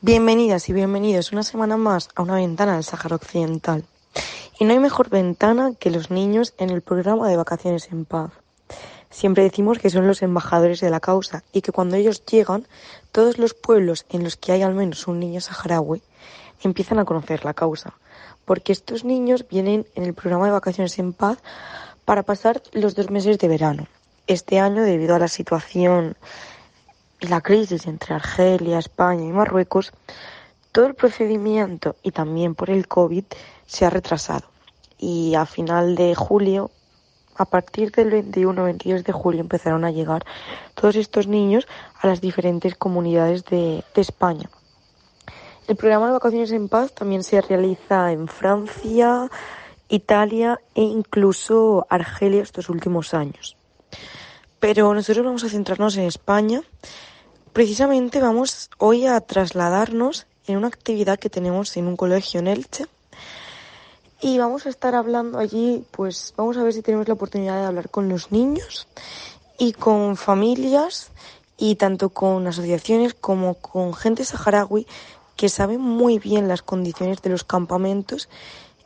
Bienvenidas y bienvenidos una semana más a una ventana del Sáhara Occidental. Y no hay mejor ventana que los niños en el programa de Vacaciones en Paz. Siempre decimos que son los embajadores de la causa y que cuando ellos llegan, todos los pueblos en los que hay al menos un niño saharaui empiezan a conocer la causa. Porque estos niños vienen en el programa de Vacaciones en Paz para pasar los dos meses de verano. Este año, debido a la situación la crisis entre Argelia, España y Marruecos, todo el procedimiento y también por el COVID se ha retrasado. Y a final de julio, a partir del 21-22 de julio, empezaron a llegar todos estos niños a las diferentes comunidades de, de España. El programa de vacaciones en paz también se realiza en Francia, Italia e incluso Argelia estos últimos años. Pero nosotros vamos a centrarnos en España. Precisamente vamos hoy a trasladarnos en una actividad que tenemos en un colegio en Elche. Y vamos a estar hablando allí, pues vamos a ver si tenemos la oportunidad de hablar con los niños y con familias y tanto con asociaciones como con gente saharaui que sabe muy bien las condiciones de los campamentos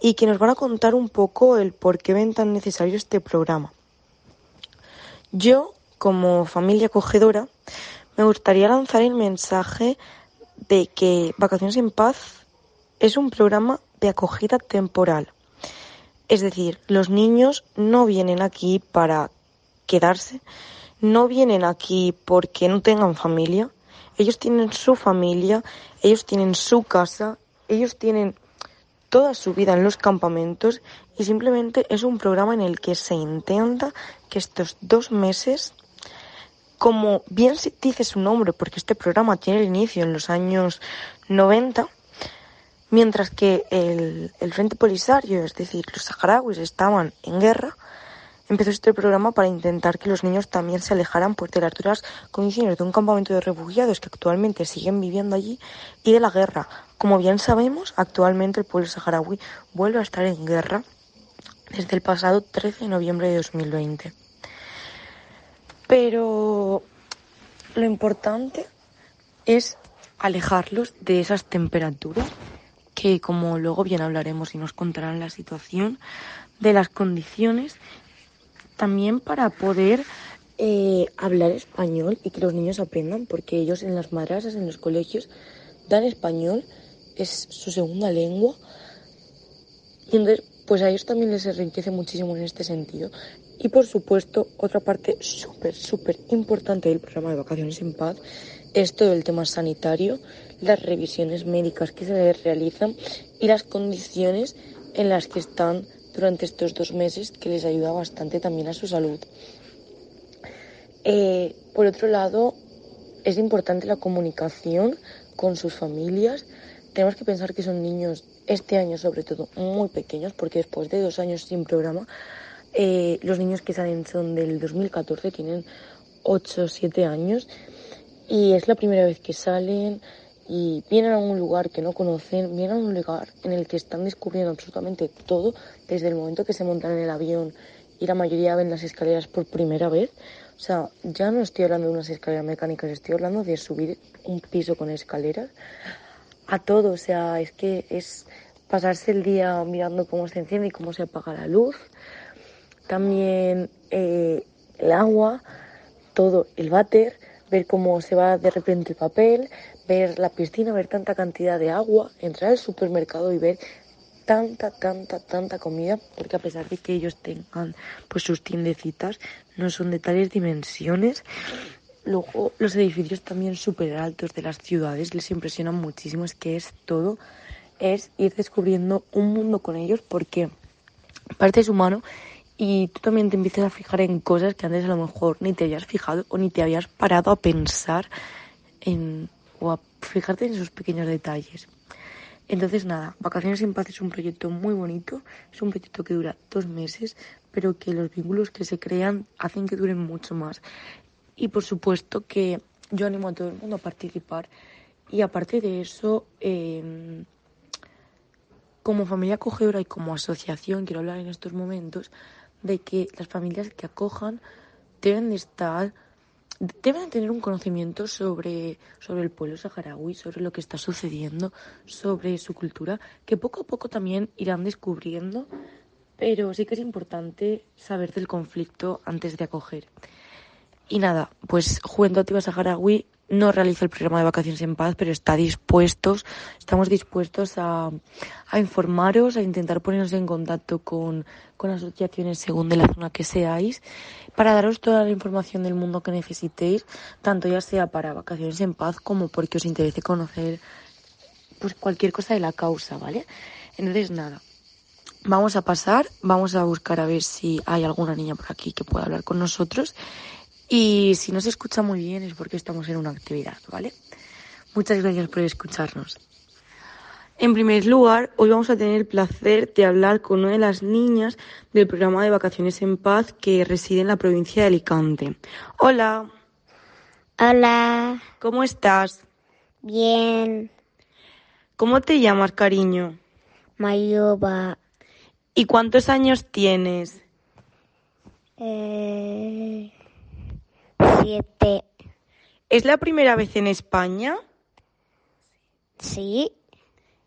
y que nos van a contar un poco el por qué ven tan necesario este programa. Yo, como familia acogedora, me gustaría lanzar el mensaje de que Vacaciones en Paz es un programa de acogida temporal. Es decir, los niños no vienen aquí para quedarse, no vienen aquí porque no tengan familia. Ellos tienen su familia, ellos tienen su casa, ellos tienen toda su vida en los campamentos y simplemente es un programa en el que se intenta que estos dos meses, como bien dice su nombre, porque este programa tiene el inicio en los años 90, mientras que el, el Frente Polisario, es decir, los saharauis estaban en guerra, empezó este programa para intentar que los niños también se alejaran pues, de las duras condiciones de un campamento de refugiados que actualmente siguen viviendo allí y de la guerra. Como bien sabemos, actualmente el pueblo saharaui vuelve a estar en guerra desde el pasado 13 de noviembre de 2020. Pero lo importante es alejarlos de esas temperaturas que como luego bien hablaremos y nos contarán la situación de las condiciones también para poder eh, hablar español y que los niños aprendan, porque ellos en las madrasas, en los colegios, dan español, es su segunda lengua. Y entonces, pues a ellos también les enriquece muchísimo en este sentido. Y por supuesto, otra parte súper, súper importante del programa de Vacaciones en Paz es todo el tema sanitario, las revisiones médicas que se les realizan y las condiciones en las que están durante estos dos meses que les ayuda bastante también a su salud. Eh, por otro lado, es importante la comunicación con sus familias. Tenemos que pensar que son niños, este año sobre todo, muy pequeños, porque después de dos años sin programa, eh, los niños que salen son del 2014, tienen 8 o 7 años, y es la primera vez que salen, y vienen a un lugar que no conocen, vienen a un lugar en el que están descubriendo absolutamente todo desde el momento que se montan en el avión y la mayoría ven las escaleras por primera vez. O sea, ya no estoy hablando de unas escaleras mecánicas, estoy hablando de subir un piso con escaleras a todo. O sea, es que es pasarse el día mirando cómo se enciende y cómo se apaga la luz. También eh, el agua, todo, el váter, ver cómo se va de repente el papel, ver la piscina, ver tanta cantidad de agua, entrar al supermercado y ver tanta, tanta, tanta comida, porque a pesar de que ellos tengan pues sus tiendecitas, no son de tales dimensiones. Luego los edificios también súper altos de las ciudades les impresionan muchísimo, es que es todo, es ir descubriendo un mundo con ellos porque parte es humano y tú también te empiezas a fijar en cosas que antes a lo mejor ni te habías fijado o ni te habías parado a pensar en o a fijarte en esos pequeños detalles. Entonces, nada, Vacaciones en Paz es un proyecto muy bonito, es un proyecto que dura dos meses, pero que los vínculos que se crean hacen que duren mucho más. Y por supuesto que yo animo a todo el mundo a participar y aparte de eso, em, como familia acogedora y como asociación, quiero hablar en estos momentos de que las familias que acojan deben de estar deben tener un conocimiento sobre, sobre el pueblo saharaui, sobre lo que está sucediendo, sobre su cultura, que poco a poco también irán descubriendo, pero sí que es importante saber del conflicto antes de acoger. Y nada, pues Juventud Activa Saharaui no realiza el programa de vacaciones en paz, pero está dispuestos, estamos dispuestos a, a informaros, a intentar ponernos en contacto con, con asociaciones según de la zona que seáis, para daros toda la información del mundo que necesitéis, tanto ya sea para vacaciones en paz como porque os interese conocer pues cualquier cosa de la causa, ¿vale? Entonces nada, vamos a pasar, vamos a buscar a ver si hay alguna niña por aquí que pueda hablar con nosotros y si no se escucha muy bien es porque estamos en una actividad, ¿vale? Muchas gracias por escucharnos. En primer lugar, hoy vamos a tener el placer de hablar con una de las niñas del programa de Vacaciones en Paz que reside en la provincia de Alicante. Hola. Hola. ¿Cómo estás? Bien. ¿Cómo te llamas, cariño? Mayuba. ¿Y cuántos años tienes? Eh... Siete. ¿Es la primera vez en España? Sí.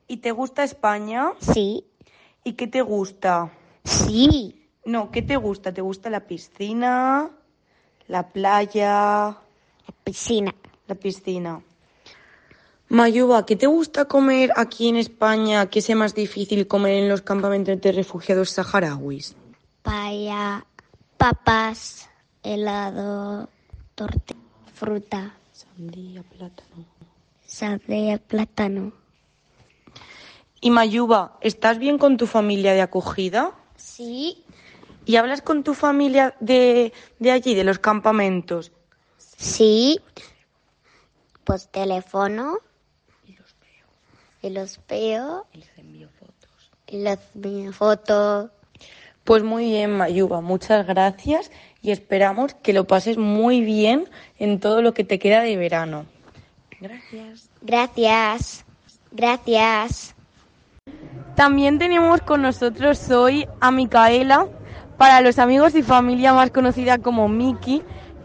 ¿Y te gusta España? Sí. ¿Y qué te gusta? Sí. No, ¿qué te gusta? ¿Te gusta la piscina? ¿La playa? La piscina. La piscina. Mayuba, ¿qué te gusta comer aquí en España que sea más difícil comer en los campamentos de refugiados saharauis? Paya, papas, helado, torta, fruta. Sandía, plátano. Sandía, plátano. Y Mayuba, ¿estás bien con tu familia de acogida? Sí. ¿Y hablas con tu familia de, de allí, de los campamentos? Sí. Pues teléfono. Y los veo. Y los veo. Y les envío fotos. Y les envío fotos. Pues muy bien, Mayuba, muchas gracias y esperamos que lo pases muy bien en todo lo que te queda de verano. Gracias. Gracias. Gracias. También tenemos con nosotros hoy a Micaela, para los amigos y familia más conocida como Miki,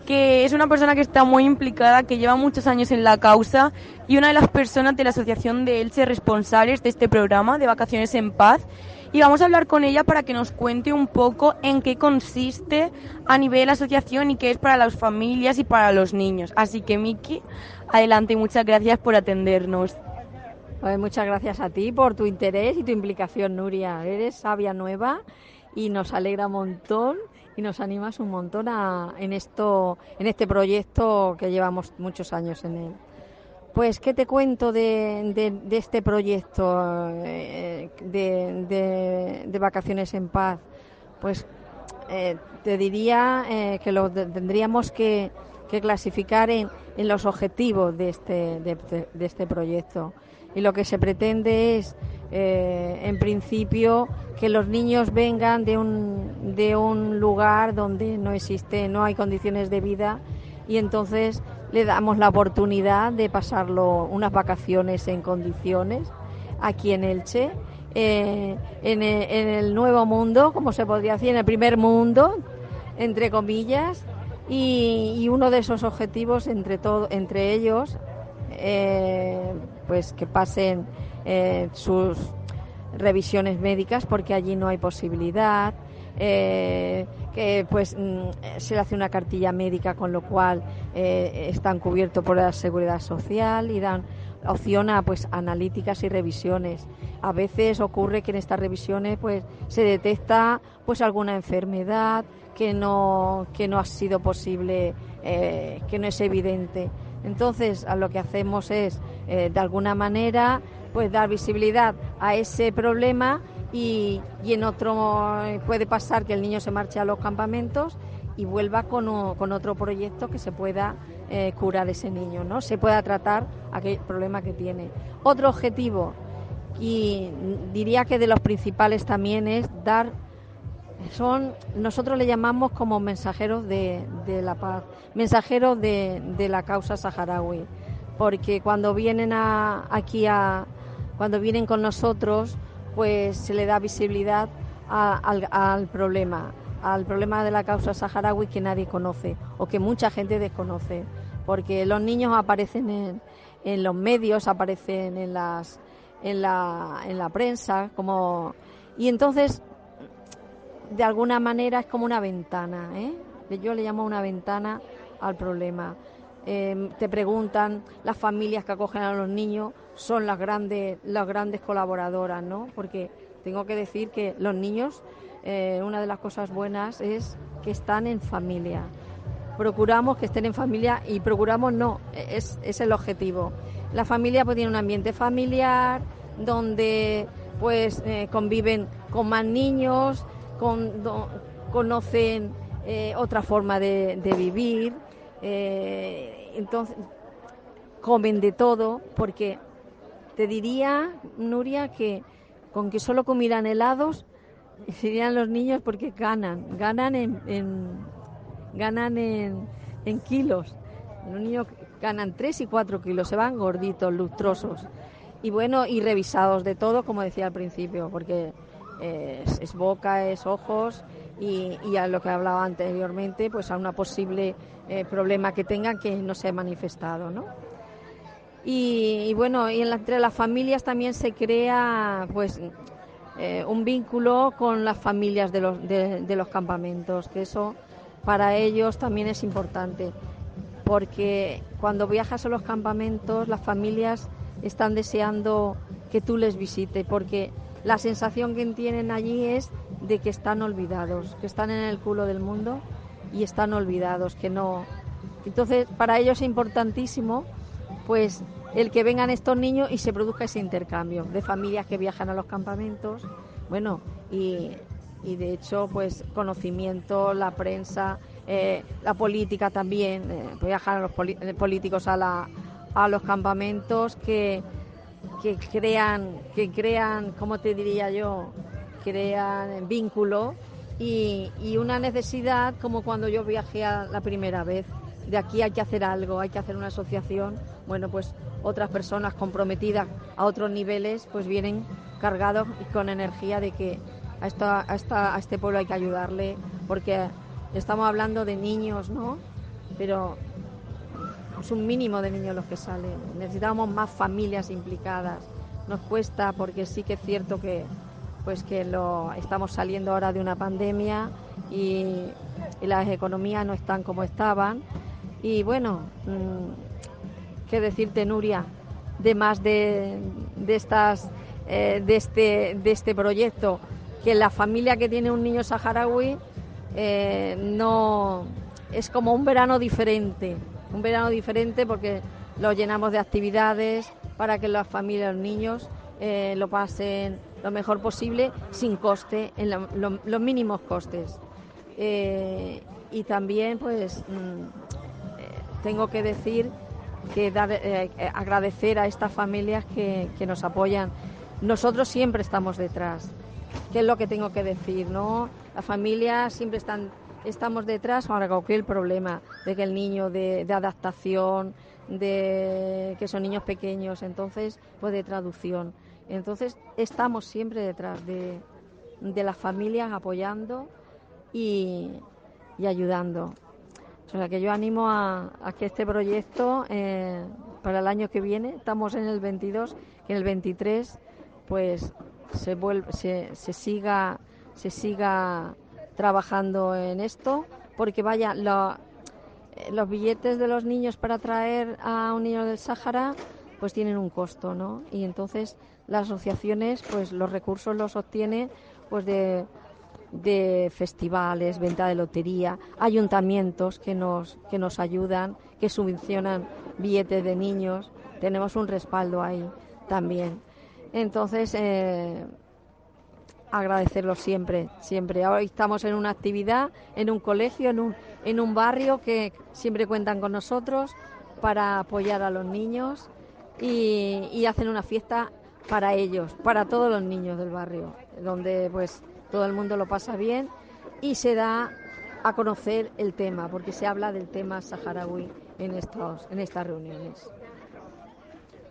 que es una persona que está muy implicada, que lleva muchos años en la causa y una de las personas de la Asociación de Elche responsables de este programa de Vacaciones en Paz. Y vamos a hablar con ella para que nos cuente un poco en qué consiste a nivel asociación y qué es para las familias y para los niños. Así que Miki, adelante y muchas gracias por atendernos. Pues muchas gracias a ti por tu interés y tu implicación, Nuria. Eres sabia nueva y nos alegra un montón y nos animas un montón a, en esto, en este proyecto que llevamos muchos años en él. Pues, ¿qué te cuento de, este proyecto eh, de, Vacaciones en Paz? Pues eh, te diría eh, que lo tendríamos que, clasificar en, los objetivos de este, de, este proyecto. Y lo que se pretende es, en principio, que los niños vengan de un, de un lugar donde no existe, no hay condiciones de vida y entonces le damos la oportunidad de pasarlo unas vacaciones en condiciones aquí en Elche, eh, en, en, el nuevo mundo, como se podría decir, en el primer mundo, entre comillas, y, uno de esos objetivos entre, entre ellos, eh, pues que pasen eh, sus revisiones médicas porque allí no hay posibilidad, eh, que pues se le hace una cartilla médica con lo cual eh, están cubiertos por la seguridad social y dan opción a pues analíticas y revisiones. A veces ocurre que en estas revisiones pues se detecta pues alguna enfermedad que no que no ha sido posible eh, que no es evidente. Entonces lo que hacemos es de alguna manera pues dar visibilidad a ese problema y, y, en otro puede pasar que el niño se marche a los campamentos y vuelva con, o, con otro proyecto que se pueda eh, curar ese niño, ¿no? Se pueda tratar aquel problema que tiene. Otro objetivo, y diría que de los principales también es dar son nosotros le llamamos como mensajeros de, de la paz, mensajeros de, de, la causa saharaui, porque cuando vienen a, aquí a cuando vienen con nosotros pues se le da visibilidad al, problema. al problema de la causa saharaui que nadie conoce o que mucha gente desconoce, porque los niños aparecen en, en los medios, aparecen en las en la, en la prensa, como y entonces de alguna manera es como una ventana, ¿eh? yo le llamo una ventana al problema. Em, te preguntan las familias que acogen a los niños son las grandes las grandes colaboradoras, ¿no? Porque tengo que decir que los niños eh, una de las cosas buenas es que están en familia. Procuramos que estén en familia y procuramos no, es, es el objetivo. La familia pues tiene un ambiente familiar donde pues eh, conviven con más niños, con, conocen eh, otra forma de, vivir, entonces comen de todo, porque te diría, Nuria, que con que solo comieran helados serían los niños porque ganan, ganan en, ganan en, en kilos. Los niños ganan 3 y 4 kilos, se van gorditos, lustrosos. Y bueno, y revisados de todo, como decía al principio, porque es, boca, es ojos y, a lo que hablaba anteriormente, pues a una posible eh, problema que tengan que no se ha manifestado, ¿no? Y, bueno, y entre las familias también se crea pues eh, un vínculo con las familias de los, de, los campamentos, que eso para ellos también es importante, porque cuando viajas a los campamentos las familias están deseando que tú les visites, porque la sensación que tienen allí es de que están olvidados, que están en el culo del mundo y están olvidados, que no. Entonces, para ellos es importantísimo, pues, el que vengan estos niños y se produzca ese intercambio de familias que viajan a los campamentos, bueno, y, y de hecho, pues, conocimiento, la prensa, eh, la política también, eh, viajan a los eh, políticos a, la, a los campamentos que que crean, que crean, ¿cómo te diría yo? Crean vínculo y, y una necesidad como cuando yo viajé la primera vez. De aquí hay que hacer algo, hay que hacer una asociación. Bueno, pues otras personas comprometidas a otros niveles pues vienen cargados y con energía de que a, esta, a, esta, a este pueblo hay que ayudarle porque estamos hablando de niños, ¿no? Pero es un mínimo de niños los que salen. Necesitamos más familias implicadas. Nos cuesta porque sí que es cierto que pues que lo estamos saliendo ahora de una pandemia y, las economías no están como estaban. Y bueno, mm, qué decirte Nuria, de más de, de estas eh, de este de este proyecto, que la familia que tiene un niño saharaui eh, no es como un verano diferente un verano diferente porque lo llenamos de actividades para que las familias, los niños eh, lo pasen lo mejor posible sin coste, en los mínimos costes. Y también pues mm, tengo que decir que dar, agradecer a estas familias que, que, nos apoyan. Nosotros siempre estamos detrás, ¿Qué es lo que tengo que decir, ¿no? Las familias siempre están estamos detrás para cualquier problema, de que el niño de, adaptación, de que son niños pequeños, entonces, pues de traducción. Entonces, estamos siempre detrás de, de las familias apoyando y, ayudando. O sea, que yo animo a, que este proyecto, eh, para el año que viene, estamos en el 22, que en el 23, pues se, vuelve, se, siga, se siga trabajando en esto, porque vaya, eh, los billetes de los niños para traer a un niño del Sáhara pues tienen un costo, ¿no? Y entonces las asociaciones pues los recursos los obtienen pues de, de festivales, venta de lotería, ayuntamientos que nos, que nos ayudan, que subvencionan billetes de niños, tenemos un respaldo ahí también. Entonces, eh, agradecerlo siempre, siempre. Hoy estamos en una actividad, en un colegio, en un, en un barrio que siempre cuentan con nosotros para apoyar a los niños y, y hacen una fiesta para ellos, para todos los niños del barrio, donde pues todo el mundo lo pasa bien y se da a conocer el tema, porque se habla del tema saharaui en, estos, en estas reuniones.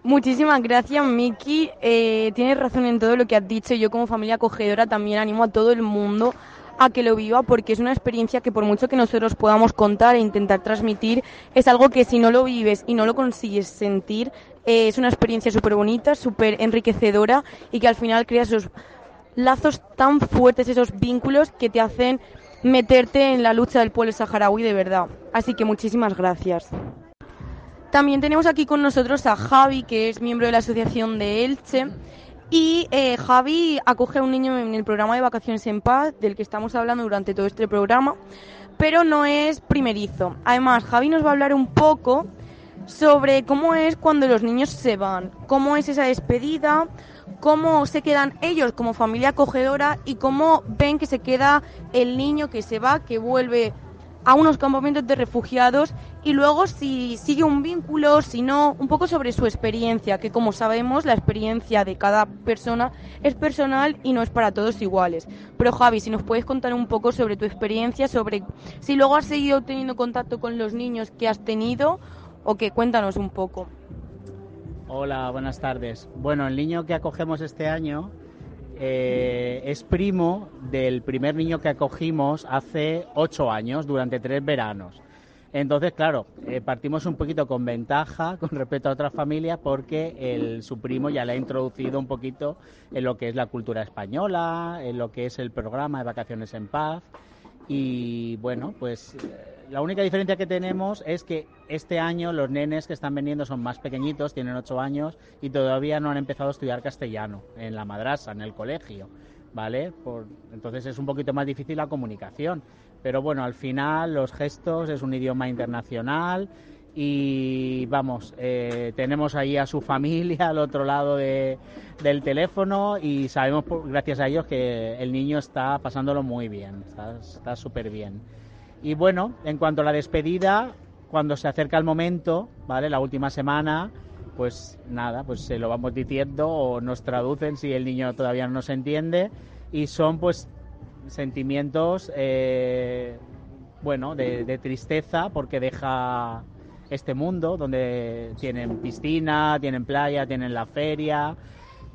Muchísimas gracias, Miki. Eh, tienes razón en todo lo que has dicho. Yo como familia acogedora también animo a todo el mundo a que lo viva porque es una experiencia que por mucho que nosotros podamos contar e intentar transmitir, es algo que si no lo vives y no lo consigues sentir, eh, es una experiencia súper bonita, súper enriquecedora y que al final crea esos lazos tan fuertes, esos vínculos que te hacen meterte en la lucha del pueblo saharaui de verdad. Así que muchísimas gracias. También tenemos aquí con nosotros a Javi, que es miembro de la Asociación de Elche. Y eh, Javi acoge a un niño en el programa de Vacaciones en Paz, del que estamos hablando durante todo este programa, pero no es primerizo. Además, Javi nos va a hablar un poco sobre cómo es cuando los niños se van, cómo es esa despedida, cómo se quedan ellos como familia acogedora y cómo ven que se queda el niño que se va, que vuelve a unos campamentos de refugiados y luego si sigue un vínculo, si no, un poco sobre su experiencia, que como sabemos la experiencia de cada persona es personal y no es para todos iguales. Pero Javi, si nos puedes contar un poco sobre tu experiencia, sobre si luego has seguido teniendo contacto con los niños que has tenido o que cuéntanos un poco. Hola, buenas tardes. Bueno, el niño que acogemos este año eh, es primo del primer niño que acogimos hace ocho años, durante tres veranos. Entonces, claro, eh, partimos un poquito con ventaja con respecto a otras familias porque el, su primo ya le ha introducido un poquito en lo que es la cultura española, en lo que es el programa de vacaciones en paz. Y bueno, pues la única diferencia que tenemos es que este año los nenes que están veniendo son más pequeñitos, tienen 8 años y todavía no han empezado a estudiar castellano en la madrasa, en el colegio, ¿vale? Por, entonces es un poquito más difícil la comunicación. Pero bueno, al final los gestos es un idioma internacional y vamos, eh, tenemos ahí a su familia al otro lado de, del teléfono y sabemos, gracias a ellos, que el niño está pasándolo muy bien, está súper bien. Y bueno, en cuanto a la despedida, cuando se acerca el momento, ¿vale? La última semana, pues nada, pues se lo vamos diciendo o nos traducen si el niño todavía no se entiende y son pues sentimientos, eh, bueno, de, de tristeza porque deja este mundo donde tienen piscina, tienen playa, tienen la feria,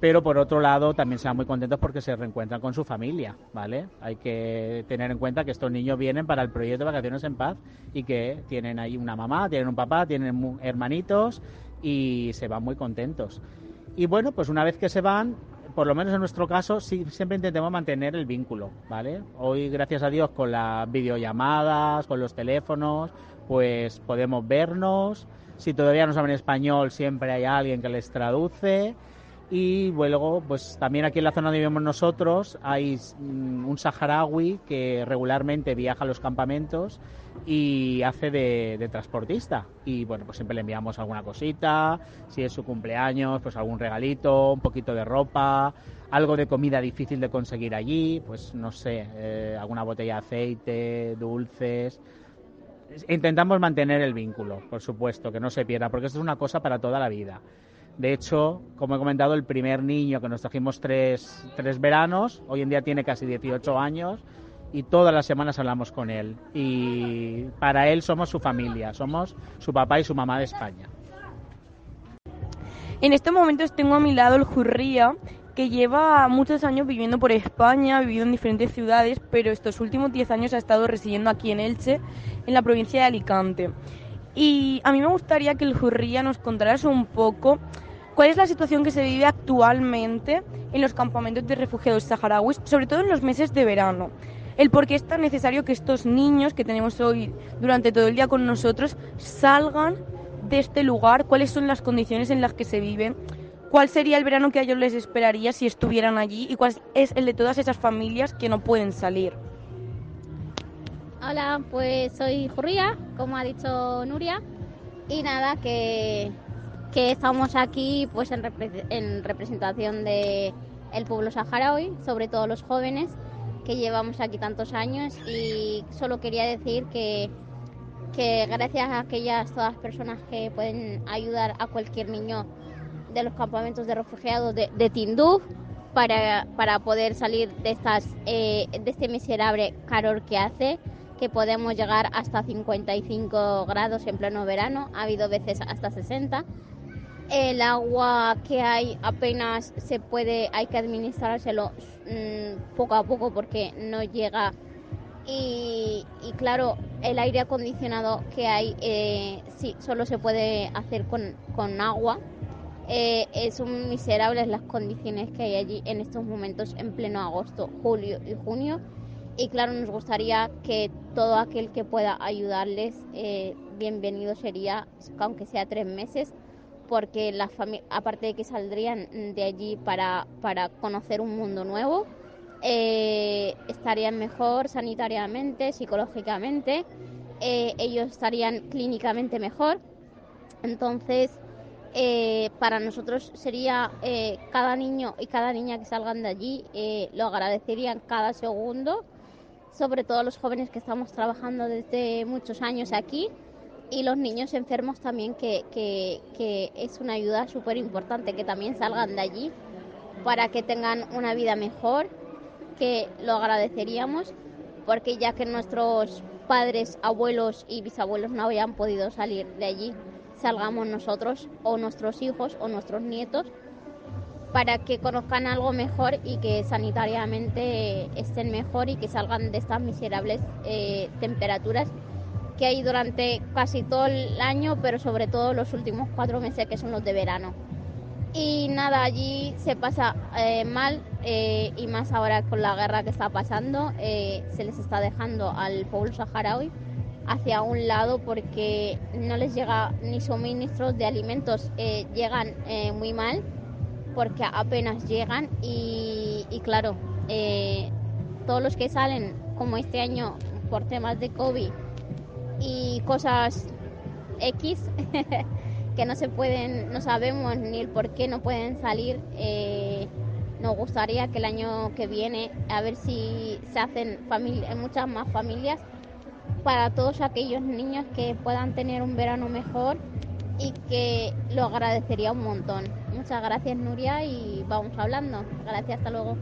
pero por otro lado también se van muy contentos porque se reencuentran con su familia, ¿vale? Hay que tener en cuenta que estos niños vienen para el proyecto Vacaciones en Paz y que tienen ahí una mamá, tienen un papá, tienen hermanitos y se van muy contentos. Y bueno, pues una vez que se van, por lo menos en nuestro caso, sí, siempre intentamos mantener el vínculo, ¿vale? Hoy, gracias a Dios, con las videollamadas, con los teléfonos, pues podemos vernos. Si todavía no saben español, siempre hay alguien que les traduce y luego, pues también aquí en la zona donde vivimos nosotros hay mm, un saharaui que regularmente viaja a los campamentos y hace de, transportista. Y bueno, pues siempre le enviamos alguna cosita, si es su cumpleaños, pues algún regalito, un poquito de ropa, algo de comida difícil de conseguir allí, pues no sé, eh, alguna botella de aceite, dulces. Intentamos mantener el vínculo, por supuesto, que no se pierda, porque esto es una cosa para toda la vida. De hecho, como he comentado, el primer niño que nos trajimos tres, tres veranos, hoy en día tiene casi 18 años y todas las semanas hablamos con él. Y para él somos su familia, somos su papá y su mamá de España. En estos momentos tengo a mi lado el Jurría, que lleva muchos años viviendo por España, ha vivido en diferentes ciudades, pero estos últimos 10 años ha estado residiendo aquí en Elche, en la provincia de Alicante. Y a mí me gustaría que el Jurría nos contaras un poco ¿Cuál es la situación que se vive actualmente en los campamentos de refugiados saharauis, sobre todo en los meses de verano? El por qué es tan necesario que estos niños que tenemos hoy durante todo el día con nosotros salgan de este lugar, cuáles son las condiciones en las que se viven, cuál sería el verano que a ellos les esperaría si estuvieran allí y cuál es el de todas esas familias que no pueden salir. Hola, pues soy Jurría, como ha dicho Nuria, y nada, que que estamos aquí pues en, representación de el pueblo saharaui, sobre todo los jóvenes que llevamos aquí tantos años. Y solo quería decir que, que gracias a aquellas todas las personas que pueden ayudar a cualquier niño de los campamentos de refugiados de, de Tinduf para, para, poder salir de, estas, eh, de este miserable calor que hace, que podemos llegar hasta 55 grados en pleno verano, ha habido veces hasta 60 el agua que hay apenas se puede, hay que administrárselo mm, poco a poco porque no llega Y, claro, el aire acondicionado que hay eh, sí, solo se puede hacer con, con agua. Eh, son miserables las condiciones que hay allí en estos momentos en pleno agosto, julio y junio. Y claro, nos gustaría que todo aquel que pueda ayudarles, eh, bienvenido sería, aunque sea tres meses, porque la aparte de que saldrían de allí para, para conocer un mundo nuevo, eh, estarían mejor sanitariamente, psicológicamente, eh, ellos estarían clínicamente mejor. Entonces, eh, para nosotros sería cada niño y cada niña que salgan de allí, lo agradecerían cada segundo, sobre todo los jóvenes que estamos trabajando desde muchos años aquí y los niños enfermos también, que, que es una ayuda súper importante que también salgan de allí para que tengan una vida mejor que lo agradeceríamos porque ya que nuestros padres, abuelos y bisabuelos no habían podido salir de allí, salgamos nosotros o nuestros hijos o nuestros nietos para que conozcan algo mejor y que sanitariamente estén mejor y que salgan de estas miserables eh, temperaturas que hay durante casi todo el año, pero sobre todo los últimos cuatro meses que son los de verano. Y nada, allí se pasa eh, mal eh, y más ahora con la guerra que está pasando, eh, se les está dejando al pueblo saharaui hacia un lado porque no les llega ni suministros de alimentos, llegan muy mal porque apenas llegan y, y claro, todos los que salen como este año por temas de COVID y cosas X que no se pueden, no sabemos ni el por qué no pueden salir. Eh, nos gustaría que el año que viene, a ver si se hacen muchas más familias para todos aquellos niños que puedan tener un verano mejor y que lo agradecería un montón. Muchas gracias Nuria y vamos hablando. Gracias, hasta luego.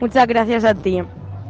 Muchas gracias a ti.